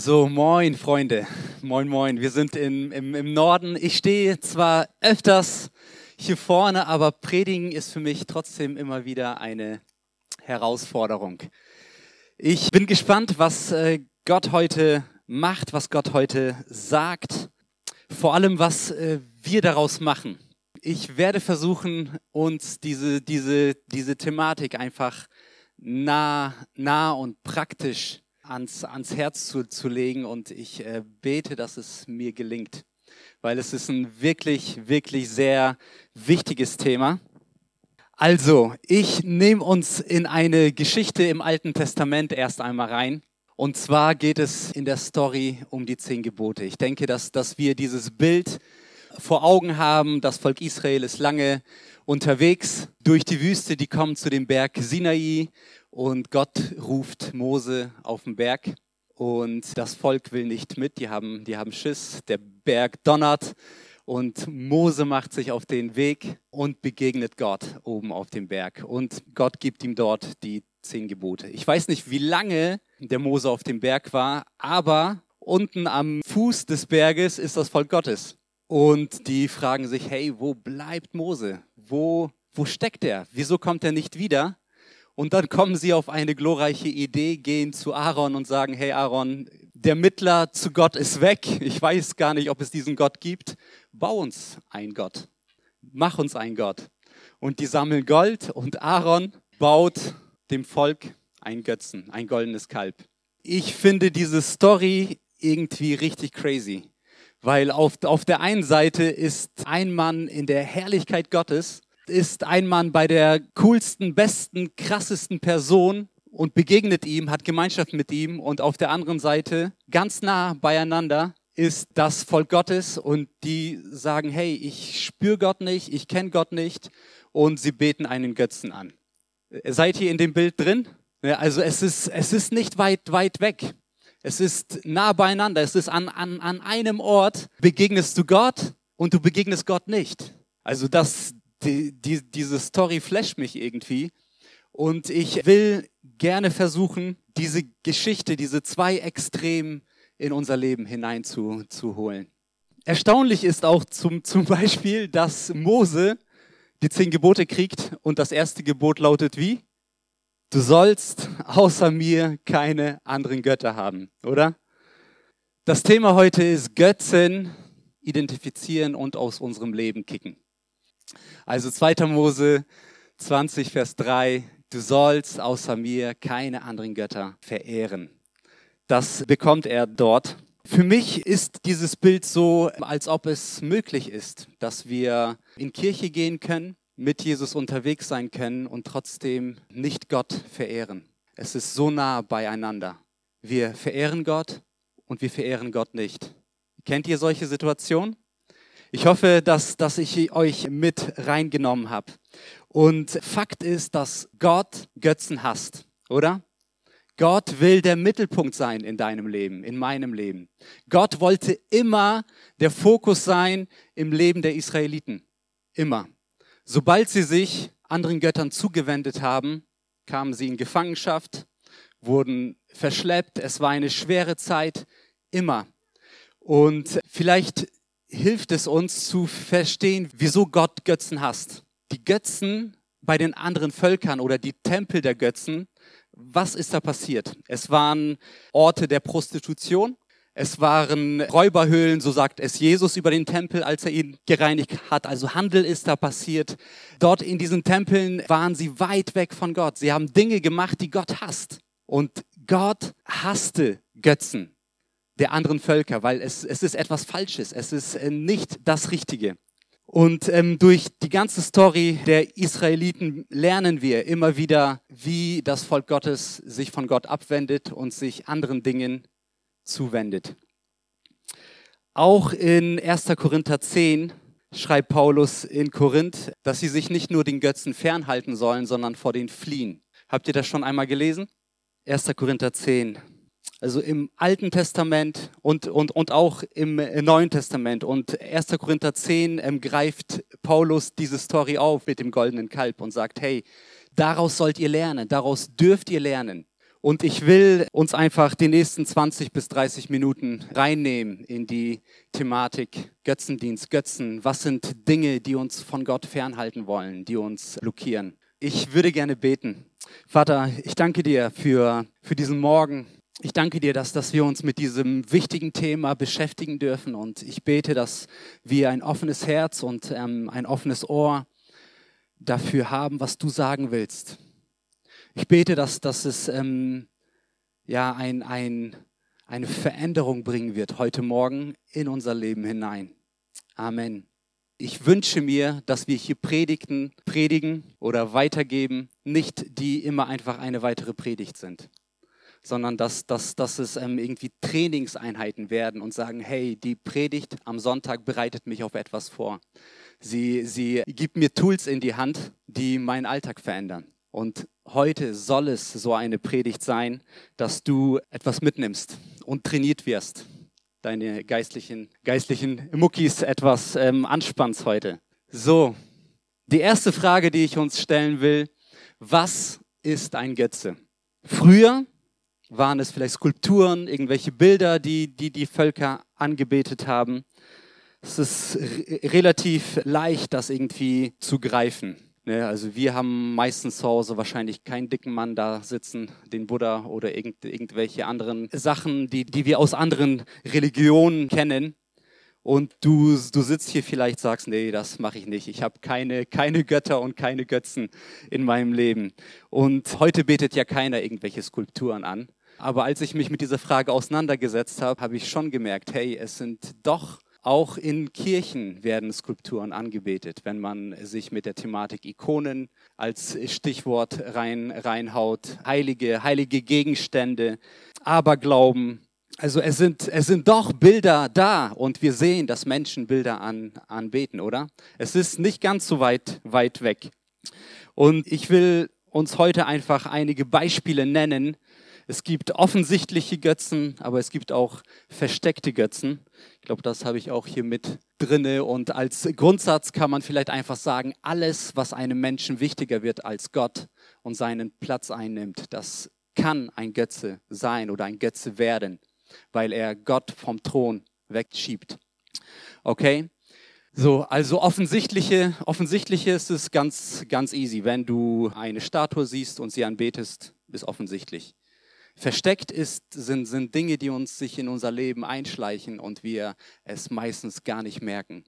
So, moin Freunde, moin moin. Wir sind in, im, im Norden. Ich stehe zwar öfters hier vorne, aber Predigen ist für mich trotzdem immer wieder eine Herausforderung. Ich bin gespannt, was äh, Gott heute macht, was Gott heute sagt, vor allem was äh, wir daraus machen. Ich werde versuchen, uns diese, diese, diese Thematik einfach nah, nah und praktisch ans, ans Herz zu, zu legen und ich äh, bete, dass es mir gelingt, weil es ist ein wirklich, wirklich sehr wichtiges Thema. Also, ich nehme uns in eine Geschichte im Alten Testament erst einmal rein. Und zwar geht es in der Story um die zehn Gebote. Ich denke, dass, dass wir dieses Bild vor Augen haben. Das Volk Israel ist lange unterwegs durch die Wüste. Die kommen zu dem Berg Sinai und Gott ruft Mose auf den Berg und das Volk will nicht mit, die haben, die haben Schiss, der Berg donnert und Mose macht sich auf den Weg und begegnet Gott oben auf dem Berg und Gott gibt ihm dort die zehn Gebote. Ich weiß nicht, wie lange der Mose auf dem Berg war, aber unten am Fuß des Berges ist das Volk Gottes. Und die fragen sich, hey, wo bleibt Mose? Wo, wo steckt er? Wieso kommt er nicht wieder? Und dann kommen sie auf eine glorreiche Idee, gehen zu Aaron und sagen, hey Aaron, der Mittler zu Gott ist weg. Ich weiß gar nicht, ob es diesen Gott gibt. Bau uns ein Gott. Mach uns ein Gott. Und die sammeln Gold und Aaron baut dem Volk ein Götzen, ein goldenes Kalb. Ich finde diese Story irgendwie richtig crazy, weil auf, auf der einen Seite ist ein Mann in der Herrlichkeit Gottes ist ein Mann bei der coolsten, besten, krassesten Person und begegnet ihm, hat Gemeinschaft mit ihm und auf der anderen Seite ganz nah beieinander ist das Volk Gottes und die sagen, hey, ich spüre Gott nicht, ich kenne Gott nicht und sie beten einen Götzen an. Seid ihr in dem Bild drin? Also es ist, es ist nicht weit, weit weg. Es ist nah beieinander. Es ist an, an, an einem Ort begegnest du Gott und du begegnest Gott nicht. Also das, die, die, diese Story flasht mich irgendwie. Und ich will gerne versuchen, diese Geschichte, diese zwei Extremen in unser Leben hineinzuholen. Erstaunlich ist auch zum, zum Beispiel, dass Mose die zehn Gebote kriegt und das erste Gebot lautet wie? Du sollst außer mir keine anderen Götter haben, oder? Das Thema heute ist Götzen identifizieren und aus unserem Leben kicken. Also 2. Mose 20, Vers 3, du sollst außer mir keine anderen Götter verehren. Das bekommt er dort. Für mich ist dieses Bild so, als ob es möglich ist, dass wir in Kirche gehen können, mit Jesus unterwegs sein können und trotzdem nicht Gott verehren. Es ist so nah beieinander. Wir verehren Gott und wir verehren Gott nicht. Kennt ihr solche Situationen? Ich hoffe, dass, dass ich euch mit reingenommen habe. Und Fakt ist, dass Gott Götzen hasst, oder? Gott will der Mittelpunkt sein in deinem Leben, in meinem Leben. Gott wollte immer der Fokus sein im Leben der Israeliten. Immer. Sobald sie sich anderen Göttern zugewendet haben, kamen sie in Gefangenschaft, wurden verschleppt. Es war eine schwere Zeit. Immer. Und vielleicht hilft es uns zu verstehen, wieso Gott Götzen hasst. Die Götzen bei den anderen Völkern oder die Tempel der Götzen, was ist da passiert? Es waren Orte der Prostitution, es waren Räuberhöhlen, so sagt es Jesus über den Tempel, als er ihn gereinigt hat. Also Handel ist da passiert. Dort in diesen Tempeln waren sie weit weg von Gott. Sie haben Dinge gemacht, die Gott hasst. Und Gott hasste Götzen der anderen Völker, weil es, es ist etwas Falsches, es ist äh, nicht das Richtige. Und ähm, durch die ganze Story der Israeliten lernen wir immer wieder, wie das Volk Gottes sich von Gott abwendet und sich anderen Dingen zuwendet. Auch in 1. Korinther 10 schreibt Paulus in Korinth, dass sie sich nicht nur den Götzen fernhalten sollen, sondern vor den fliehen. Habt ihr das schon einmal gelesen? 1. Korinther 10, also im Alten Testament und, und, und auch im Neuen Testament. Und 1. Korinther 10 ähm, greift Paulus diese Story auf mit dem goldenen Kalb und sagt, hey, daraus sollt ihr lernen, daraus dürft ihr lernen. Und ich will uns einfach die nächsten 20 bis 30 Minuten reinnehmen in die Thematik Götzendienst, Götzen. Was sind Dinge, die uns von Gott fernhalten wollen, die uns blockieren? Ich würde gerne beten. Vater, ich danke dir für, für diesen Morgen. Ich danke dir, dass, dass wir uns mit diesem wichtigen Thema beschäftigen dürfen. Und ich bete, dass wir ein offenes Herz und ähm, ein offenes Ohr dafür haben, was du sagen willst. Ich bete, dass, dass es ähm, ja, ein, ein, eine Veränderung bringen wird heute Morgen in unser Leben hinein. Amen. Ich wünsche mir, dass wir hier Predigten predigen oder weitergeben, nicht die immer einfach eine weitere Predigt sind, sondern dass, dass, dass es ähm, irgendwie Trainingseinheiten werden und sagen, hey, die Predigt am Sonntag bereitet mich auf etwas vor. Sie, sie gibt mir Tools in die Hand, die meinen Alltag verändern. Und heute soll es so eine Predigt sein, dass du etwas mitnimmst und trainiert wirst. Deine geistlichen, geistlichen Muckis etwas ähm, anspannst heute. So, die erste Frage, die ich uns stellen will, was ist ein Götze? Früher waren es vielleicht Skulpturen, irgendwelche Bilder, die die, die Völker angebetet haben. Es ist relativ leicht, das irgendwie zu greifen. Ne, also wir haben meistens zu Hause wahrscheinlich keinen dicken Mann da sitzen, den Buddha oder irgend, irgendwelche anderen Sachen, die, die wir aus anderen Religionen kennen. Und du, du sitzt hier vielleicht, sagst, nee, das mache ich nicht. Ich habe keine, keine Götter und keine Götzen in meinem Leben. Und heute betet ja keiner irgendwelche Skulpturen an. Aber als ich mich mit dieser Frage auseinandergesetzt habe, habe ich schon gemerkt, hey, es sind doch auch in Kirchen werden Skulpturen angebetet, wenn man sich mit der Thematik Ikonen als Stichwort rein, reinhaut, heilige, heilige Gegenstände, Aberglauben. Also es sind, es sind doch Bilder da und wir sehen, dass Menschen Bilder an, anbeten, oder? Es ist nicht ganz so weit, weit weg. Und ich will uns heute einfach einige Beispiele nennen, es gibt offensichtliche Götzen, aber es gibt auch versteckte Götzen. Ich glaube, das habe ich auch hier mit drinne. Und als Grundsatz kann man vielleicht einfach sagen, alles, was einem Menschen wichtiger wird als Gott und seinen Platz einnimmt, das kann ein Götze sein oder ein Götze werden, weil er Gott vom Thron wegschiebt. Okay? So, also offensichtliche, offensichtliche ist es ganz, ganz easy. Wenn du eine Statue siehst und sie anbetest, ist offensichtlich. Versteckt ist, sind, sind Dinge, die uns sich in unser Leben einschleichen und wir es meistens gar nicht merken.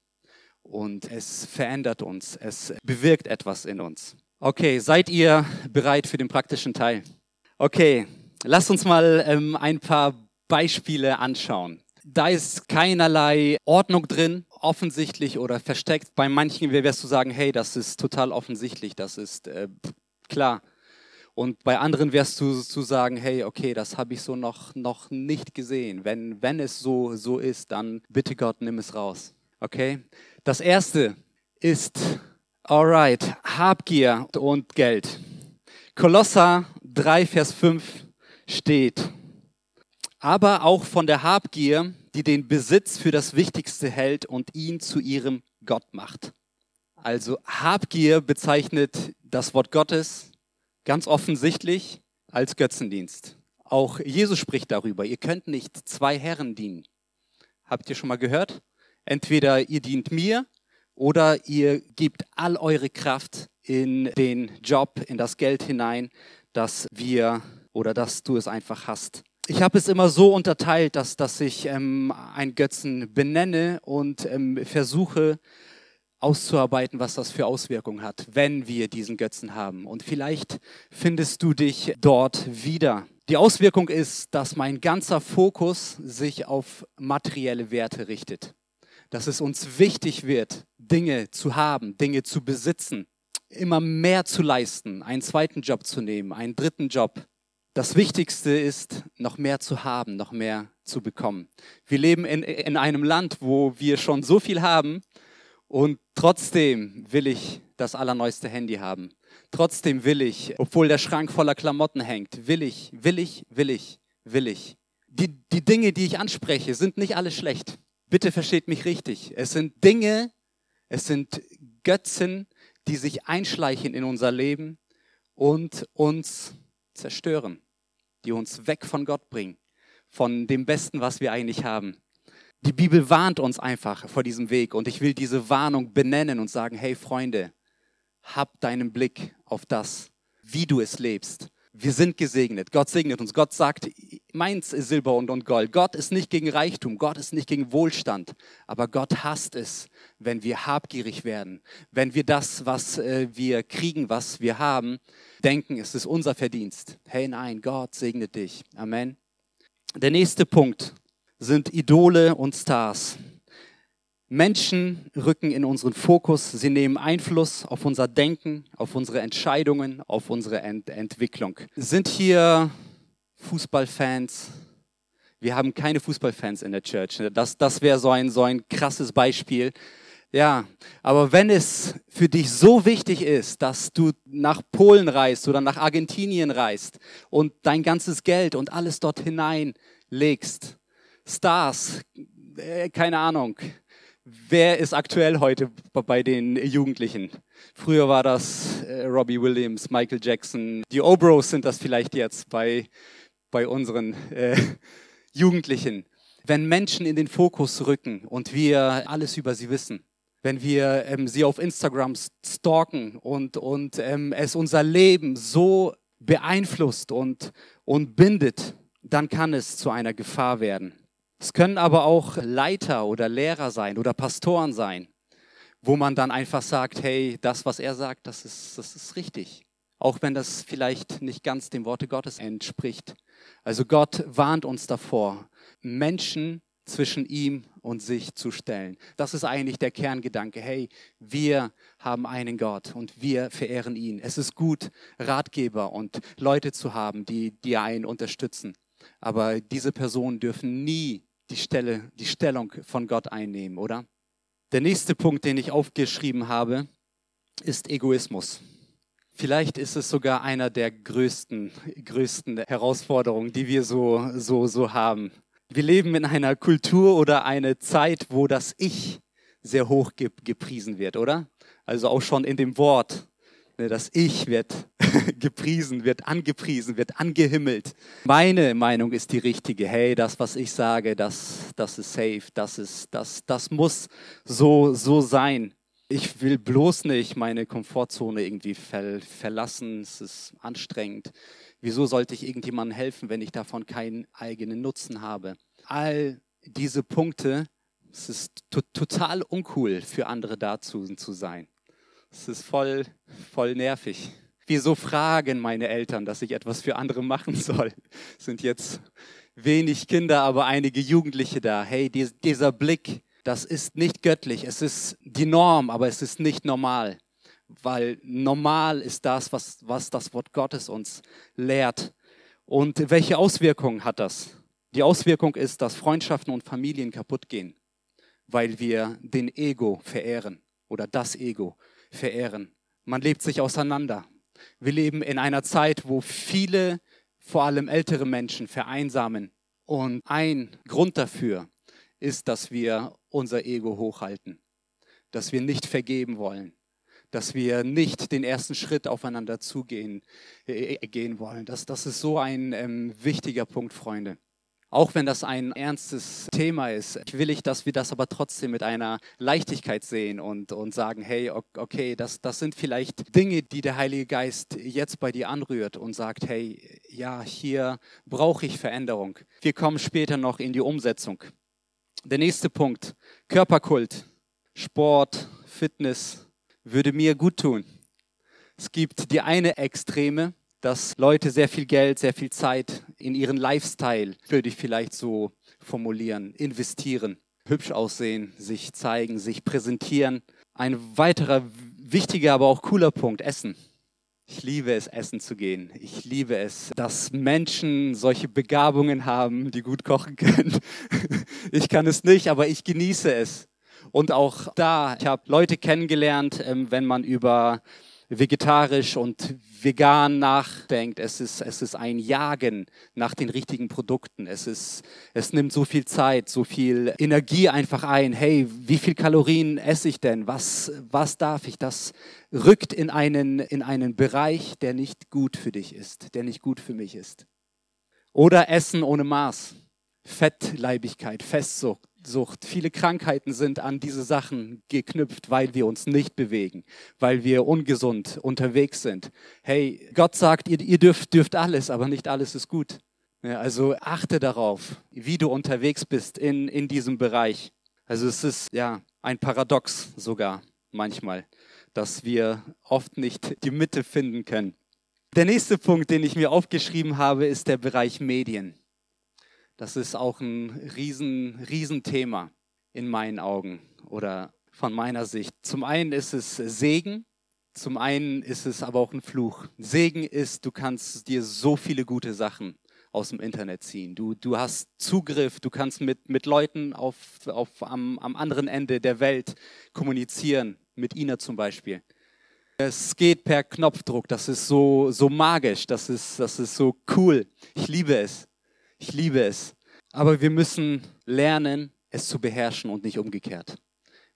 Und es verändert uns, es bewirkt etwas in uns. Okay, seid ihr bereit für den praktischen Teil? Okay, lasst uns mal ähm, ein paar Beispiele anschauen. Da ist keinerlei Ordnung drin, offensichtlich oder versteckt. Bei manchen wirst du sagen, hey, das ist total offensichtlich, das ist äh, klar. Und bei anderen wirst du zu sagen, hey, okay, das habe ich so noch, noch nicht gesehen. Wenn, wenn es so, so ist, dann bitte Gott, nimm es raus. Okay? Das erste ist, alright, Habgier und Geld. Kolosser 3, Vers 5 steht, aber auch von der Habgier, die den Besitz für das Wichtigste hält und ihn zu ihrem Gott macht. Also Habgier bezeichnet das Wort Gottes, Ganz offensichtlich als Götzendienst. Auch Jesus spricht darüber. Ihr könnt nicht zwei Herren dienen. Habt ihr schon mal gehört? Entweder ihr dient mir oder ihr gebt all eure Kraft in den Job, in das Geld hinein, dass wir oder dass du es einfach hast. Ich habe es immer so unterteilt, dass, dass ich ähm, einen Götzen benenne und ähm, versuche, auszuarbeiten, was das für Auswirkungen hat, wenn wir diesen Götzen haben. Und vielleicht findest du dich dort wieder. Die Auswirkung ist, dass mein ganzer Fokus sich auf materielle Werte richtet. Dass es uns wichtig wird, Dinge zu haben, Dinge zu besitzen, immer mehr zu leisten, einen zweiten Job zu nehmen, einen dritten Job. Das Wichtigste ist, noch mehr zu haben, noch mehr zu bekommen. Wir leben in, in einem Land, wo wir schon so viel haben, und trotzdem will ich das allerneueste Handy haben. Trotzdem will ich, obwohl der Schrank voller Klamotten hängt, will ich, will ich, will ich, will ich. Die, die Dinge, die ich anspreche, sind nicht alle schlecht. Bitte versteht mich richtig. Es sind Dinge, es sind Götzen, die sich einschleichen in unser Leben und uns zerstören. die uns weg von Gott bringen, von dem Besten, was wir eigentlich haben. Die Bibel warnt uns einfach vor diesem Weg und ich will diese Warnung benennen und sagen, hey Freunde, hab deinen Blick auf das, wie du es lebst. Wir sind gesegnet. Gott segnet uns. Gott sagt, meins ist Silber und, und Gold. Gott ist nicht gegen Reichtum. Gott ist nicht gegen Wohlstand. Aber Gott hasst es, wenn wir habgierig werden. Wenn wir das, was äh, wir kriegen, was wir haben, denken, es ist unser Verdienst. Hey, nein, Gott segnet dich. Amen. Der nächste Punkt sind Idole und Stars. Menschen rücken in unseren Fokus, sie nehmen Einfluss auf unser Denken, auf unsere Entscheidungen, auf unsere Ent Entwicklung. Sind hier Fußballfans? Wir haben keine Fußballfans in der Church. Das, das wäre so ein, so ein krasses Beispiel. Ja, aber wenn es für dich so wichtig ist, dass du nach Polen reist oder nach Argentinien reist und dein ganzes Geld und alles dort hineinlegst, Stars, äh, keine Ahnung, Wer ist aktuell heute bei den Jugendlichen? Früher war das äh, Robbie Williams, Michael Jackson. Die Obros sind das vielleicht jetzt bei, bei unseren äh, Jugendlichen. Wenn Menschen in den Fokus rücken und wir alles über sie wissen, wenn wir ähm, sie auf Instagram stalken und, und ähm, es unser Leben so beeinflusst und, und bindet, dann kann es zu einer Gefahr werden. Es können aber auch Leiter oder Lehrer sein oder Pastoren sein, wo man dann einfach sagt, hey, das, was er sagt, das ist, das ist richtig. Auch wenn das vielleicht nicht ganz dem Worte Gottes entspricht. Also Gott warnt uns davor, Menschen zwischen ihm und sich zu stellen. Das ist eigentlich der Kerngedanke. Hey, wir haben einen Gott und wir verehren ihn. Es ist gut, Ratgeber und Leute zu haben, die, die einen unterstützen. Aber diese Personen dürfen nie die Stelle, die Stellung von Gott einnehmen, oder? Der nächste Punkt, den ich aufgeschrieben habe, ist Egoismus. Vielleicht ist es sogar einer der größten, größten Herausforderungen, die wir so, so, so haben. Wir leben in einer Kultur oder einer Zeit, wo das Ich sehr hoch gepriesen wird, oder? Also auch schon in dem Wort das Ich wird gepriesen, wird angepriesen, wird angehimmelt. Meine Meinung ist die richtige. Hey, das, was ich sage, das, das ist safe, das, ist, das, das muss so, so sein. Ich will bloß nicht meine Komfortzone irgendwie ver verlassen. Es ist anstrengend. Wieso sollte ich irgendjemandem helfen, wenn ich davon keinen eigenen Nutzen habe? All diese Punkte, es ist total uncool für andere dazu zu sein. Es ist voll, voll nervig. Wieso fragen meine Eltern, dass ich etwas für andere machen soll? Es sind jetzt wenig Kinder, aber einige Jugendliche da. Hey, dieser Blick, das ist nicht göttlich. Es ist die Norm, aber es ist nicht normal. Weil normal ist das, was, was das Wort Gottes uns lehrt. Und welche Auswirkungen hat das? Die Auswirkung ist, dass Freundschaften und Familien kaputt gehen, weil wir den Ego verehren oder das Ego verehren. Man lebt sich auseinander. Wir leben in einer Zeit, wo viele, vor allem ältere Menschen, vereinsamen. Und ein Grund dafür ist, dass wir unser Ego hochhalten, dass wir nicht vergeben wollen, dass wir nicht den ersten Schritt aufeinander zugehen äh, gehen wollen. Das, das ist so ein ähm, wichtiger Punkt, Freunde. Auch wenn das ein ernstes Thema ist, will ich, dass wir das aber trotzdem mit einer Leichtigkeit sehen und, und sagen, hey, okay, das, das sind vielleicht Dinge, die der Heilige Geist jetzt bei dir anrührt und sagt, hey, ja, hier brauche ich Veränderung. Wir kommen später noch in die Umsetzung. Der nächste Punkt, Körperkult, Sport, Fitness würde mir gut tun. Es gibt die eine Extreme, dass Leute sehr viel Geld, sehr viel Zeit in ihren Lifestyle, würde ich vielleicht so formulieren, investieren. Hübsch aussehen, sich zeigen, sich präsentieren. Ein weiterer wichtiger, aber auch cooler Punkt, Essen. Ich liebe es, essen zu gehen. Ich liebe es, dass Menschen solche Begabungen haben, die gut kochen können. Ich kann es nicht, aber ich genieße es. Und auch da, ich habe Leute kennengelernt, ähm, wenn man über vegetarisch und vegan nachdenkt. Es ist, es ist ein Jagen nach den richtigen Produkten. Es, ist, es nimmt so viel Zeit, so viel Energie einfach ein. Hey, wie viel Kalorien esse ich denn? Was, was darf ich? Das rückt in einen, in einen Bereich, der nicht gut für dich ist, der nicht gut für mich ist. Oder Essen ohne Maß. Fettleibigkeit, Festsucht. Sucht. Viele Krankheiten sind an diese Sachen geknüpft, weil wir uns nicht bewegen, weil wir ungesund unterwegs sind. Hey, Gott sagt, ihr, ihr dürft, dürft alles, aber nicht alles ist gut. Also achte darauf, wie du unterwegs bist in, in diesem Bereich. Also es ist ja ein Paradox sogar manchmal, dass wir oft nicht die Mitte finden können. Der nächste Punkt, den ich mir aufgeschrieben habe, ist der Bereich Medien. Das ist auch ein riesen, riesen in meinen Augen oder von meiner Sicht. Zum einen ist es Segen, zum einen ist es aber auch ein Fluch. Segen ist, du kannst dir so viele gute Sachen aus dem Internet ziehen. Du, du hast Zugriff, du kannst mit, mit Leuten auf, auf, am, am anderen Ende der Welt kommunizieren, mit Ina zum Beispiel. Es geht per Knopfdruck, das ist so, so magisch, das ist, das ist so cool. Ich liebe es. Ich liebe es. Aber wir müssen lernen, es zu beherrschen und nicht umgekehrt.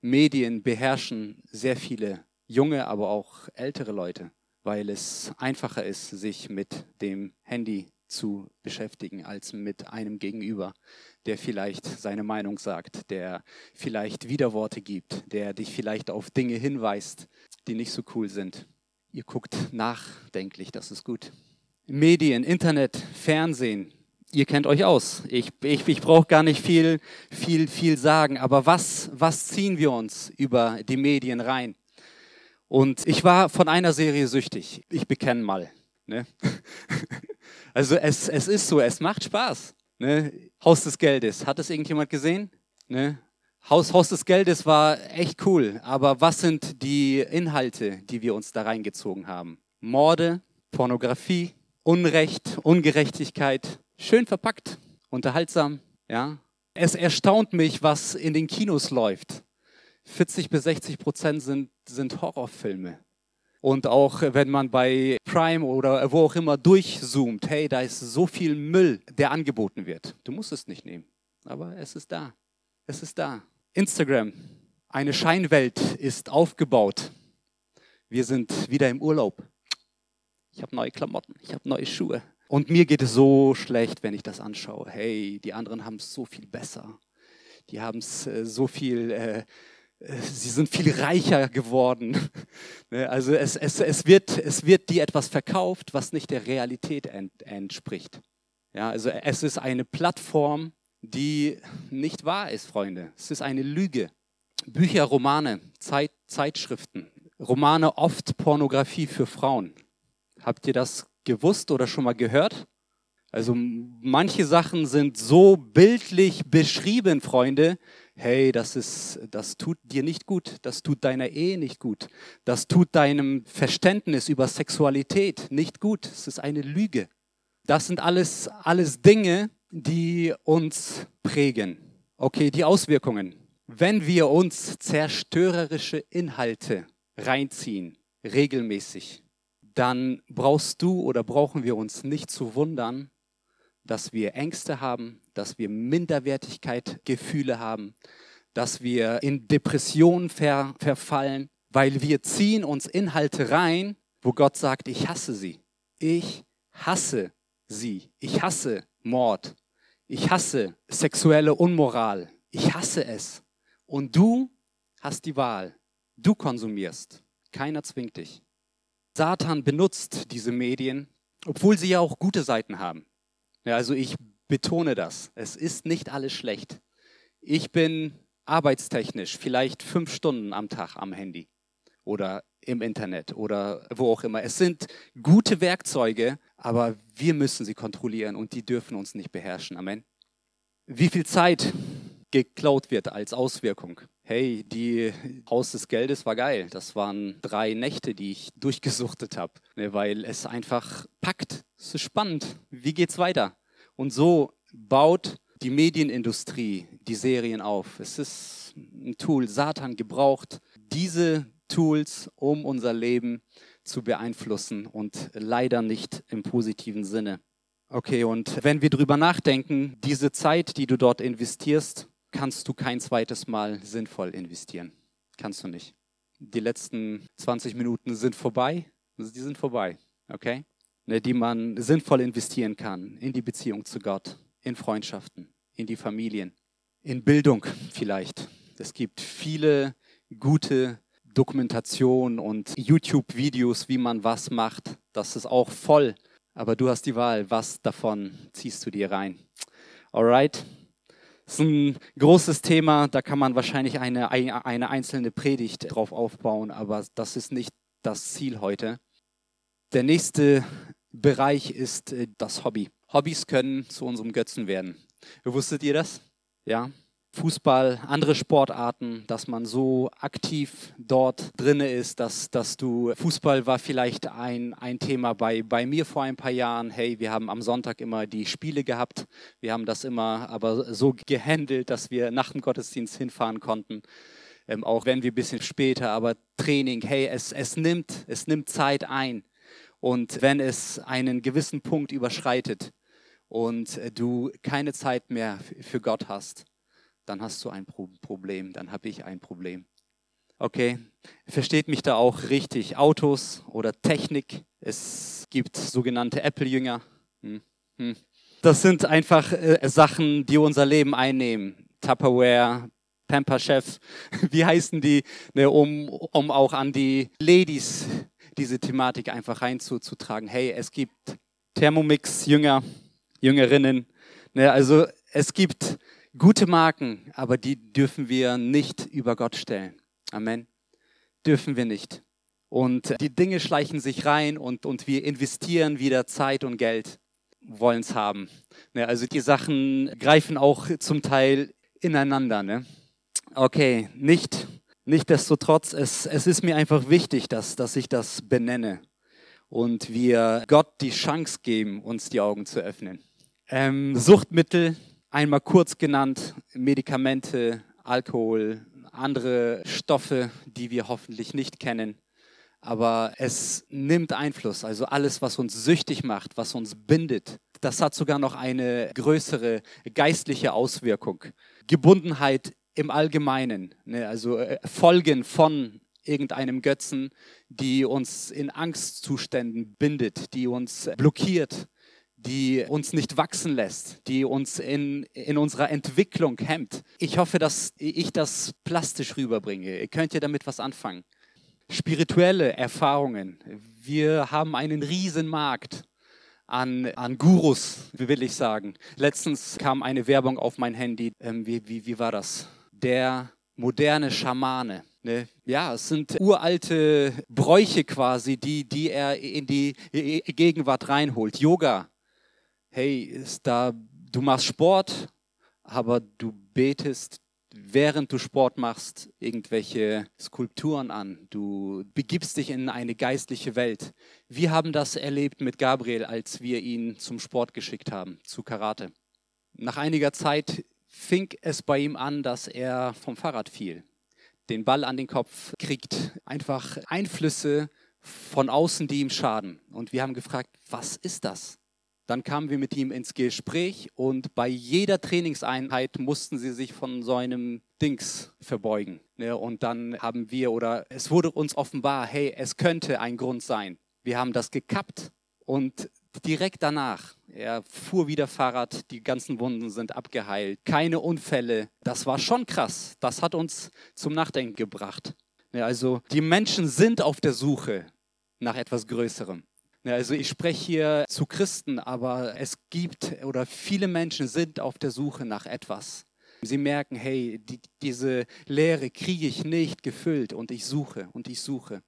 Medien beherrschen sehr viele junge, aber auch ältere Leute, weil es einfacher ist, sich mit dem Handy zu beschäftigen als mit einem Gegenüber, der vielleicht seine Meinung sagt, der vielleicht Widerworte gibt, der dich vielleicht auf Dinge hinweist, die nicht so cool sind. Ihr guckt nachdenklich, das ist gut. Medien, Internet, Fernsehen, ihr kennt euch aus. Ich, ich, ich brauche gar nicht viel, viel, viel sagen, aber was, was ziehen wir uns über die Medien rein? Und ich war von einer Serie süchtig. Ich bekenne mal. Ne? Also es, es ist so, es macht Spaß. Ne? Haus des Geldes, hat es irgendjemand gesehen? Ne? Haus, Haus des Geldes war echt cool, aber was sind die Inhalte, die wir uns da reingezogen haben? Morde, Pornografie, Unrecht, Ungerechtigkeit, schön verpackt, unterhaltsam, ja. Es erstaunt mich, was in den Kinos läuft. 40 bis 60 Prozent sind, sind Horrorfilme. Und auch wenn man bei Prime oder wo auch immer durchzoomt, hey, da ist so viel Müll, der angeboten wird. Du musst es nicht nehmen, aber es ist da. Es ist da. Instagram, eine Scheinwelt ist aufgebaut. Wir sind wieder im Urlaub. Ich habe neue Klamotten, ich habe neue Schuhe. Und mir geht es so schlecht, wenn ich das anschaue. Hey, die anderen haben es so viel besser. Die haben es äh, so viel äh, sie sind viel reicher geworden. Ne, also es, es, es, wird, es wird dir etwas verkauft, was nicht der Realität entspricht. Ja, also es ist eine Plattform, die nicht wahr ist, Freunde. Es ist eine Lüge. Bücher, Romane, Zeit, Zeitschriften, Romane, oft Pornografie für Frauen. Habt ihr das gewusst oder schon mal gehört? Also manche Sachen sind so bildlich beschrieben, Freunde, hey, das, ist, das tut dir nicht gut, das tut deiner Ehe nicht gut, das tut deinem Verständnis über Sexualität nicht gut, es ist eine Lüge. Das sind alles, alles Dinge, die uns prägen. Okay, die Auswirkungen. Wenn wir uns zerstörerische Inhalte reinziehen, regelmäßig, dann brauchst du oder brauchen wir uns nicht zu wundern, dass wir Ängste haben, dass wir Minderwertigkeit, Gefühle haben, dass wir in Depressionen ver verfallen, weil wir ziehen uns Inhalte rein, wo Gott sagt, ich hasse sie. Ich hasse sie. Ich hasse Mord. Ich hasse sexuelle Unmoral. Ich hasse es. Und du hast die Wahl. Du konsumierst. Keiner zwingt dich. Satan benutzt diese Medien, obwohl sie ja auch gute Seiten haben. Ja, also ich betone das. Es ist nicht alles schlecht. Ich bin arbeitstechnisch vielleicht fünf Stunden am Tag am Handy oder im Internet oder wo auch immer. Es sind gute Werkzeuge, aber wir müssen sie kontrollieren und die dürfen uns nicht beherrschen. Amen. Wie viel Zeit geklaut wird als Auswirkung. Hey, die Haus des Geldes war geil. Das waren drei Nächte, die ich durchgesuchtet habe, ne, weil es einfach packt. Es ist spannend. Wie geht's weiter? Und so baut die Medienindustrie die Serien auf. Es ist ein Tool. Satan gebraucht diese Tools, um unser Leben zu beeinflussen und leider nicht im positiven Sinne. Okay, und wenn wir drüber nachdenken, diese Zeit, die du dort investierst, kannst du kein zweites Mal sinnvoll investieren. Kannst du nicht. Die letzten 20 Minuten sind vorbei. Die sind vorbei. Okay? ne, die man sinnvoll investieren kann in die Beziehung zu Gott, in Freundschaften, in die Familien, in Bildung vielleicht. Es gibt viele gute Dokumentationen und YouTube-Videos, wie man was macht. Das ist auch voll. Aber du hast die Wahl, was davon ziehst du dir rein. Alright? Das ist ein großes Thema, da kann man wahrscheinlich eine, eine einzelne Predigt drauf aufbauen, aber das ist nicht das Ziel heute. Der nächste Bereich ist äh, das Hobby. Hobbys können zu unserem Götzen werden. Wusstet ihr das? Ja, Fußball, andere Sportarten, dass man so aktiv dort drinne ist, dass, dass du, Fußball war vielleicht ein, ein Thema bei, bei mir vor ein paar Jahren. Hey, wir haben am Sonntag immer die Spiele gehabt. Wir haben das immer aber so gehandelt, dass wir nach dem Gottesdienst hinfahren konnten. Ähm, auch wenn wir ein bisschen später, aber Training, hey, es, es, nimmt, es nimmt Zeit ein. Und wenn es einen gewissen Punkt überschreitet und du keine Zeit mehr für Gott hast, dann hast du ein Problem, dann habe ich ein Problem. Okay, versteht mich da auch richtig. Autos oder Technik, es gibt sogenannte Apple-Jünger. Hm, hm. Das sind einfach äh, Sachen, die unser Leben einnehmen. Tupperware, Pamper-Chef, wie heißen die, ne, um, um auch an die Ladies diese Thematik einfach reinzutragen. Hey, es gibt Thermomix-Jünger, Jüngerinnen. Ne, also es gibt gute Marken, aber die dürfen wir nicht über Gott stellen. Amen. Dürfen wir nicht. Und die Dinge schleichen sich rein und, und wir investieren wieder Zeit und Geld, wollen es haben. Ne, also die Sachen greifen auch zum Teil ineinander. Ne? Okay, nicht, nichtdestotrotz, es, es ist mir einfach wichtig, dass, dass ich das benenne und wir Gott die Chance geben, uns die Augen zu öffnen. Ähm, Suchtmittel, einmal kurz genannt, Medikamente, Alkohol, andere Stoffe, die wir hoffentlich nicht kennen. Aber es nimmt Einfluss. Also alles, was uns süchtig macht, was uns bindet, das hat sogar noch eine größere geistliche Auswirkung. Gebundenheit im Allgemeinen, ne? also äh, Folgen von irgendeinem Götzen, die uns in Angstzuständen bindet, die uns blockiert, die uns nicht wachsen lässt, die uns in, in unserer Entwicklung hemmt. Ich hoffe, dass ich das plastisch rüberbringe. Ihr könnt ja damit was anfangen. Spirituelle Erfahrungen. Wir haben einen riesen Markt an, an Gurus, will ich sagen. Letztens kam eine Werbung auf mein Handy. Ähm, wie, wie, wie war das? Der moderne Schamane. Ne? Ja, es sind uralte Bräuche quasi, die, die er in die Gegenwart reinholt. Yoga, hey, da, du machst Sport, aber du betest, während du Sport machst, irgendwelche Skulpturen an. Du begibst dich in eine geistliche Welt. Wir haben das erlebt mit Gabriel, als wir ihn zum Sport geschickt haben, zu Karate. Nach einiger Zeit fing es bei ihm an, dass er vom Fahrrad fiel, den Ball an den Kopf kriegt, einfach Einflüsse von außen, die ihm schaden. Und wir haben gefragt, was ist das? Dann kamen wir mit ihm ins Gespräch und bei jeder Trainingseinheit mussten sie sich von so einem Dings verbeugen. Ne, und dann haben wir oder es wurde uns offenbar, hey, es könnte ein Grund sein. Wir haben das gekappt und direkt danach, er fuhr wieder Fahrrad, die ganzen Wunden sind abgeheilt, keine Unfälle. Das war schon krass. Das hat uns zum Nachdenken gebracht. Ne, also die Menschen sind auf der Suche nach etwas Größerem. Also ich spreche hier zu Christen, aber es gibt oder viele Menschen sind auf der Suche nach etwas. Sie merken, hey, die, diese Lehre kriege ich nicht gefüllt und ich suche und ich suche.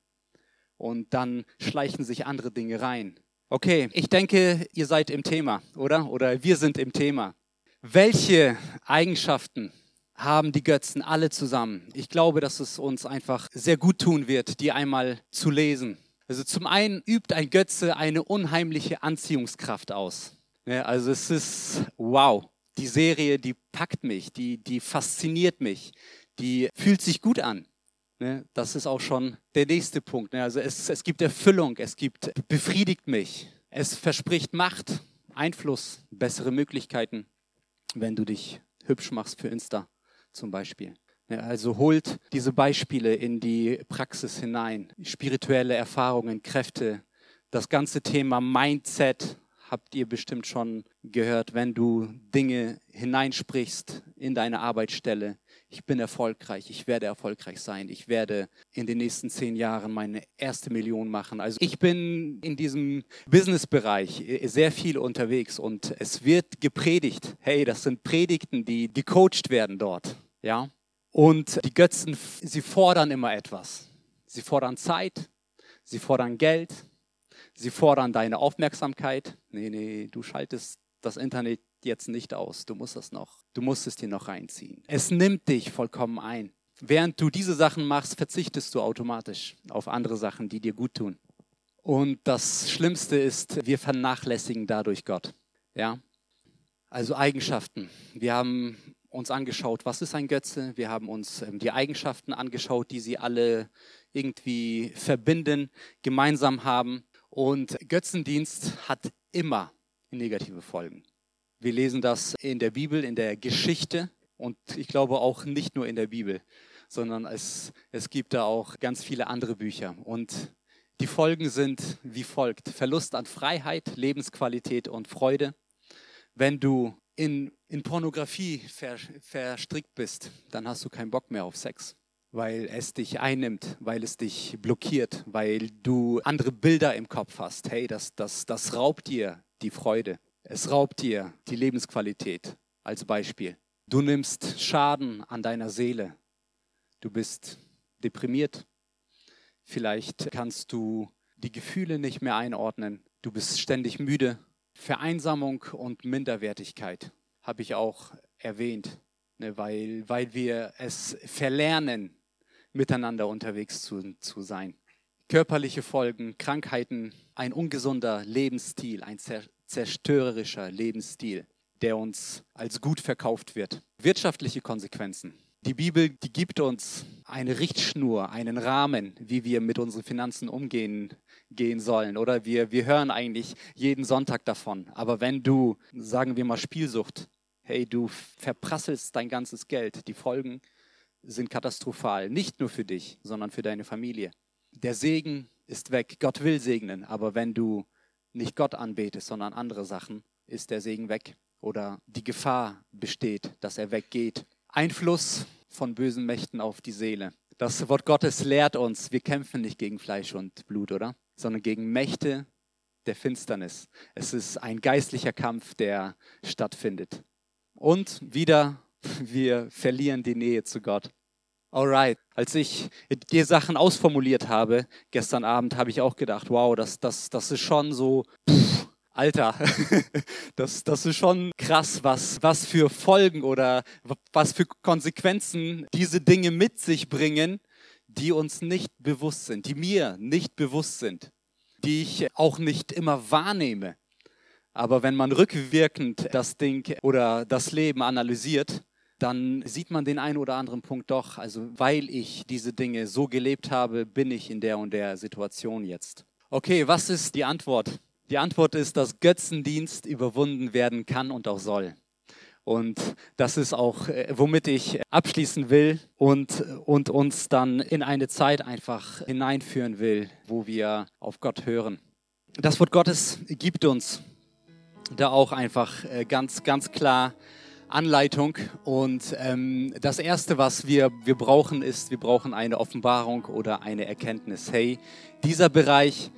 Und dann schleichen sich andere Dinge rein. Okay, ich denke, ihr seid im Thema, oder? Oder wir sind im Thema. Welche Eigenschaften haben die Götzen alle zusammen? Ich glaube, dass es uns einfach sehr gut tun wird, die einmal zu lesen also zum einen übt ein Götze eine unheimliche Anziehungskraft aus. Also es ist wow. Die Serie, die packt mich, die, die fasziniert mich, die fühlt sich gut an. Das ist auch schon der nächste Punkt. Also es, es gibt Erfüllung, es gibt befriedigt mich, es verspricht Macht, Einfluss, bessere Möglichkeiten, wenn du dich hübsch machst für Insta zum Beispiel. Also holt diese Beispiele in die Praxis hinein, spirituelle Erfahrungen, Kräfte, Das ganze Thema Mindset habt ihr bestimmt schon gehört, wenn du Dinge hineinsprichst in deine Arbeitsstelle. Ich bin erfolgreich, ich werde erfolgreich sein, ich werde in den nächsten zehn Jahren meine erste Million machen. Also ich bin in diesem Businessbereich sehr viel unterwegs und es wird gepredigt. Hey, das sind Predigten, die gecoacht werden dort. Ja? Und die Götzen, sie fordern immer etwas. Sie fordern Zeit, sie fordern Geld, Sie fordern deine Aufmerksamkeit. Nee, nee, du schaltest das Internet jetzt nicht aus. Du musst das noch, du musst es dir noch reinziehen. Es nimmt dich vollkommen ein. Während du diese Sachen machst, verzichtest du automatisch auf andere Sachen, die dir gut tun. Und das Schlimmste ist, wir vernachlässigen dadurch Gott. Ja? Also Eigenschaften. Wir haben uns angeschaut, was ist ein Götze. Wir haben uns ähm, die Eigenschaften angeschaut, die sie alle irgendwie verbinden, gemeinsam haben. Und Götzendienst hat immer negative Folgen. Wir lesen das in der Bibel, in der Geschichte und ich glaube auch nicht nur in der Bibel, sondern es, es gibt da auch ganz viele andere Bücher. Und die Folgen sind wie folgt. Verlust an Freiheit, Lebensqualität und Freude. Wenn du in, in Pornografie ver, verstrickt bist, dann hast du keinen Bock mehr auf Sex weil es dich einnimmt, weil es dich blockiert, weil du andere Bilder im Kopf hast. Hey, das, das, das raubt dir die Freude. Es raubt dir die Lebensqualität als Beispiel. Du nimmst Schaden an deiner Seele. Du bist deprimiert. Vielleicht kannst du die Gefühle nicht mehr einordnen. Du bist ständig müde. Vereinsamung und Minderwertigkeit habe ich auch erwähnt, ne, weil, weil wir es verlernen, miteinander unterwegs zu, zu sein. Körperliche Folgen, Krankheiten, ein ungesunder Lebensstil, ein zerstörerischer Lebensstil, der uns als gut verkauft wird. Wirtschaftliche Konsequenzen. Die Bibel, die gibt uns eine Richtschnur, einen Rahmen, wie wir mit unseren Finanzen umgehen gehen sollen. Oder wir, wir hören eigentlich jeden Sonntag davon. Aber wenn du, sagen wir mal, Spielsucht, hey, du verprasselst dein ganzes Geld, die Folgen sind katastrophal. Nicht nur für dich, sondern für deine Familie. Der Segen ist weg. Gott will segnen, aber wenn du nicht Gott anbetest, sondern andere Sachen, ist der Segen weg. Oder die Gefahr besteht, dass er weggeht. Einfluss von bösen Mächten auf die Seele. Das Wort Gottes lehrt uns, wir kämpfen nicht gegen Fleisch und Blut, oder? Sondern gegen Mächte der Finsternis. Es ist ein geistlicher Kampf, der stattfindet. Und wieder, wir verlieren die Nähe zu Gott. Alright, als ich die Sachen ausformuliert habe, gestern Abend, habe ich auch gedacht, wow, das, das, das ist schon so, pff, Alter, das, das ist schon krass, was, was für Folgen oder was für Konsequenzen diese Dinge mit sich bringen, die uns nicht bewusst sind, die mir nicht bewusst sind, die ich auch nicht immer wahrnehme. Aber wenn man rückwirkend das Ding oder das Leben analysiert, dann sieht man den einen oder anderen Punkt doch. Also weil ich diese Dinge so gelebt habe, bin ich in der und der Situation jetzt. Okay, was ist die Antwort? Die Antwort ist, dass Götzendienst überwunden werden kann und auch soll. Und das ist auch, äh, womit ich abschließen will und, und uns dann in eine Zeit einfach hineinführen will, wo wir auf Gott hören. Das Wort Gottes gibt uns da auch einfach äh, ganz, ganz klar Anleitung. Und ähm, das Erste, was wir, wir brauchen, ist, wir brauchen eine Offenbarung oder eine Erkenntnis. Hey, dieser Bereich,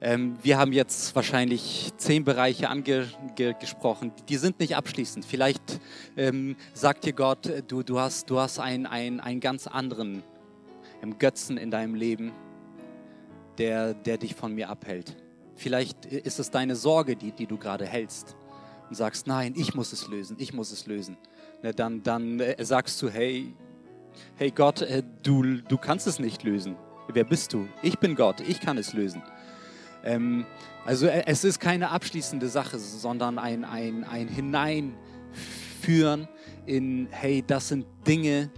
ähm, wir haben jetzt wahrscheinlich zehn Bereiche angesprochen, die sind nicht abschließend. Vielleicht ähm, sagt dir Gott, du, du hast, du hast einen, einen, einen ganz anderen ähm, Götzen in deinem Leben, der, der dich von mir abhält. Vielleicht ist es deine Sorge, die, die du gerade hältst und sagst, nein, ich muss es lösen, ich muss es lösen, ne, dann, dann äh, sagst du, hey, hey Gott, äh, du, du kannst es nicht lösen. Wer bist du? Ich bin Gott, ich kann es lösen. Ähm, also äh, es ist keine abschließende Sache, sondern ein, ein, ein Hineinführen in, hey, das sind Dinge,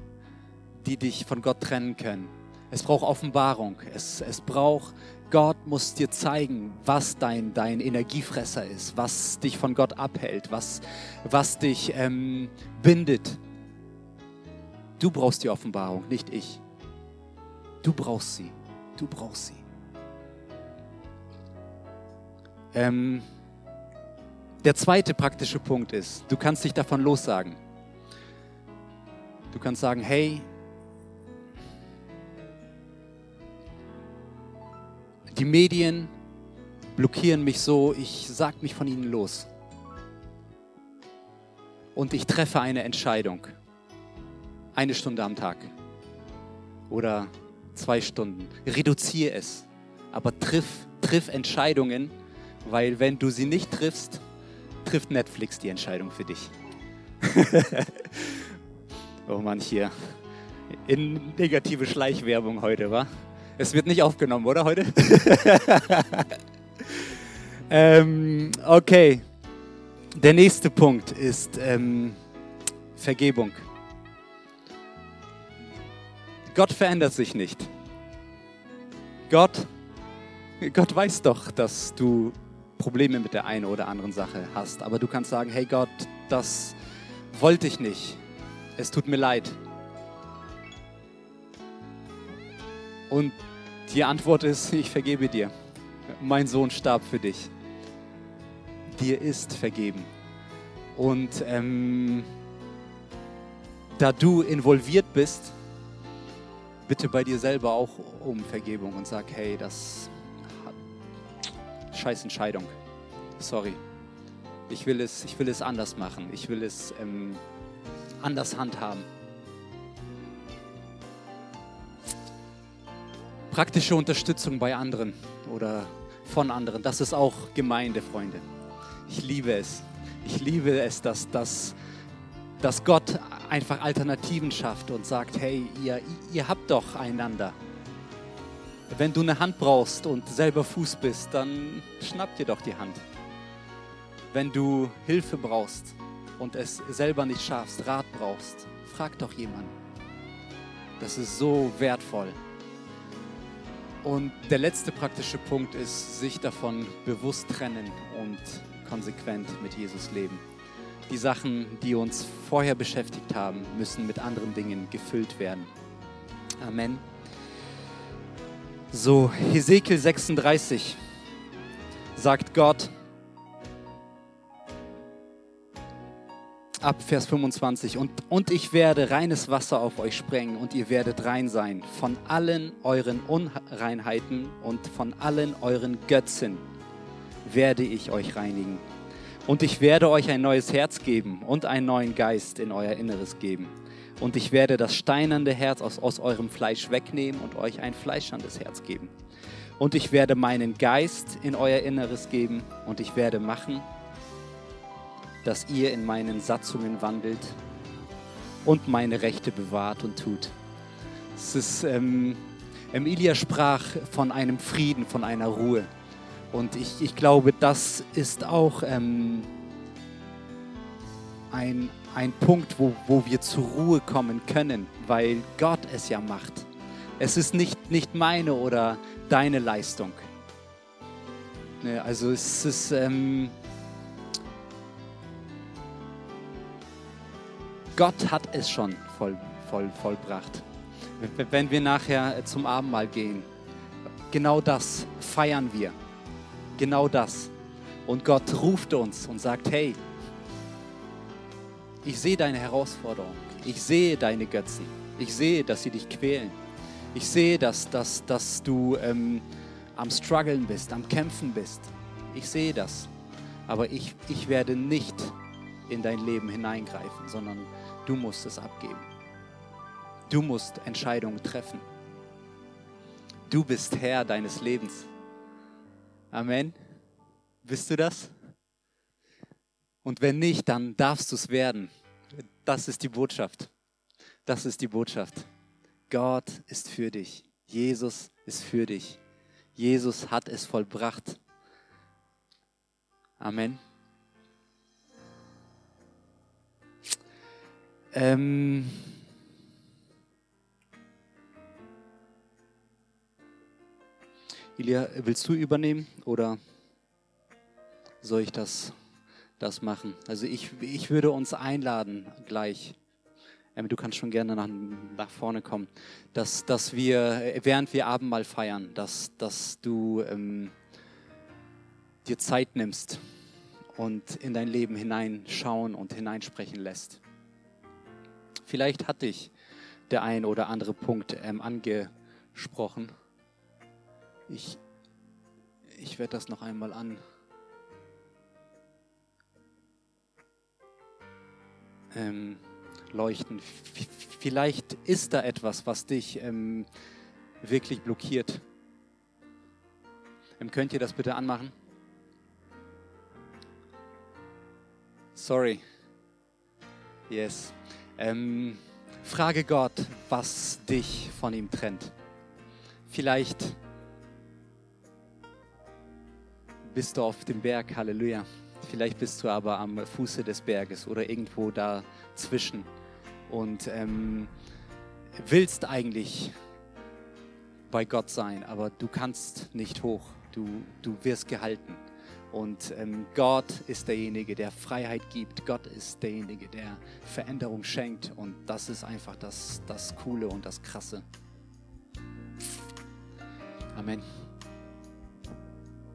die dich von Gott trennen können. Es braucht Offenbarung. Es, es braucht Gott muss dir zeigen, was dein, dein Energiefresser ist, was dich von Gott abhält, was, was dich ähm, bindet. Du brauchst die Offenbarung, nicht ich. Du brauchst sie. Du brauchst sie. Ähm, der zweite praktische Punkt ist, du kannst dich davon lossagen. Du kannst sagen, hey, die Medien blockieren mich so, ich sag mich von ihnen los. Und ich treffe eine Entscheidung. Eine Stunde am Tag. Oder zwei Stunden. Reduziere es. Aber triff, triff Entscheidungen, weil wenn du sie nicht triffst, trifft Netflix die Entscheidung für dich. oh Mann, hier. In negative Schleichwerbung heute, wa? Es wird nicht aufgenommen, oder heute? ähm, okay. Der nächste Punkt ist ähm, Vergebung. Gott verändert sich nicht. Gott, Gott weiß doch, dass du Probleme mit der einen oder anderen Sache hast. Aber du kannst sagen, hey Gott, das wollte ich nicht. Es tut mir leid. Und die Antwort ist, ich vergebe dir. Mein Sohn starb für dich. Dir ist vergeben. Und ähm, da du involviert bist, bitte bei dir selber auch um Vergebung und sag, hey, das scheiß Entscheidung. Sorry. Ich will es, ich will es anders machen. Ich will es ähm, anders handhaben. Praktische Unterstützung bei anderen oder von anderen, das ist auch Gemeinde, Freunde. Ich liebe es. Ich liebe es, dass, dass, dass Gott einfach Alternativen schafft und sagt, hey, ihr, ihr habt doch einander. Wenn du eine Hand brauchst und selber Fuß bist, dann schnapp dir doch die Hand. Wenn du Hilfe brauchst und es selber nicht schaffst, Rat brauchst, frag doch jemanden. Das ist so wertvoll. Und der letzte praktische Punkt ist, sich davon bewusst trennen und konsequent mit Jesus leben. Die Sachen, die uns vorher beschäftigt haben, müssen mit anderen Dingen gefüllt werden. Amen. So, Hesekiel 36 sagt Gott ab Vers 25 und, und ich werde reines Wasser auf euch sprengen und ihr werdet rein sein von allen euren Unreinheiten und von allen euren Götzen werde ich euch reinigen. Und ich werde euch ein neues Herz geben und einen neuen Geist in euer Inneres geben und ich werde das steinernde Herz aus, aus eurem Fleisch wegnehmen und euch ein fleischerndes Herz geben. Und ich werde meinen Geist in euer Inneres geben und ich werde machen, dass ihr in meinen Satzungen wandelt und meine Rechte bewahrt und tut. Es ist, ähm, Emilia sprach von einem Frieden, von einer Ruhe. Und ich, ich glaube, das ist auch ähm, ein, ein Punkt, wo, wo wir zur Ruhe kommen können, weil Gott es ja macht. Es ist nicht, nicht meine oder deine Leistung. Ne, also es ist... Ähm, Gott hat es schon voll, voll, vollbracht. Wenn wir nachher zum Abendmahl gehen, genau das feiern wir. Genau das. Und Gott ruft uns und sagt, hey, ich sehe deine Herausforderung. Ich sehe deine Götzen. Ich sehe, dass sie dich quälen. Ich sehe, dass, dass, dass du ähm, am Struggeln bist, am Kämpfen bist. Ich sehe das. Aber ich, ich werde nicht in dein Leben hineingreifen, sondern du musst es abgeben. Du musst Entscheidungen treffen. Du bist Herr deines Lebens. Amen. Bist du das? Und wenn nicht, dann darfst du es werden. Das ist die Botschaft. Das ist die Botschaft. Gott ist für dich. Jesus ist für dich. Jesus hat es vollbracht. Amen. Ähm Ilia, willst du übernehmen oder soll ich das? das machen. Also ich, ich würde uns einladen gleich. Ähm, du kannst schon gerne nach, nach vorne kommen, dass, dass wir, während wir Abendmahl feiern, dass, dass du ähm, dir Zeit nimmst und in dein Leben hineinschauen und hineinsprechen lässt. Vielleicht hat dich der ein oder andere Punkt ähm, angesprochen. Ich, ich werde das noch einmal an. Ähm, leuchten. Vielleicht ist da etwas, was dich ähm, wirklich blockiert. Ähm, könnt ihr das bitte anmachen? Sorry. Yes. Ähm, frage Gott, was dich von ihm trennt. Vielleicht bist du auf dem Berg, Halleluja. Vielleicht bist du aber am Fuße des Berges oder irgendwo dazwischen und ähm, willst eigentlich bei Gott sein, aber du kannst nicht hoch. Du, du wirst gehalten. Und ähm, Gott ist derjenige, der Freiheit gibt. Gott ist derjenige, der Veränderung schenkt. Und das ist einfach das, das Coole und das Krasse. Amen.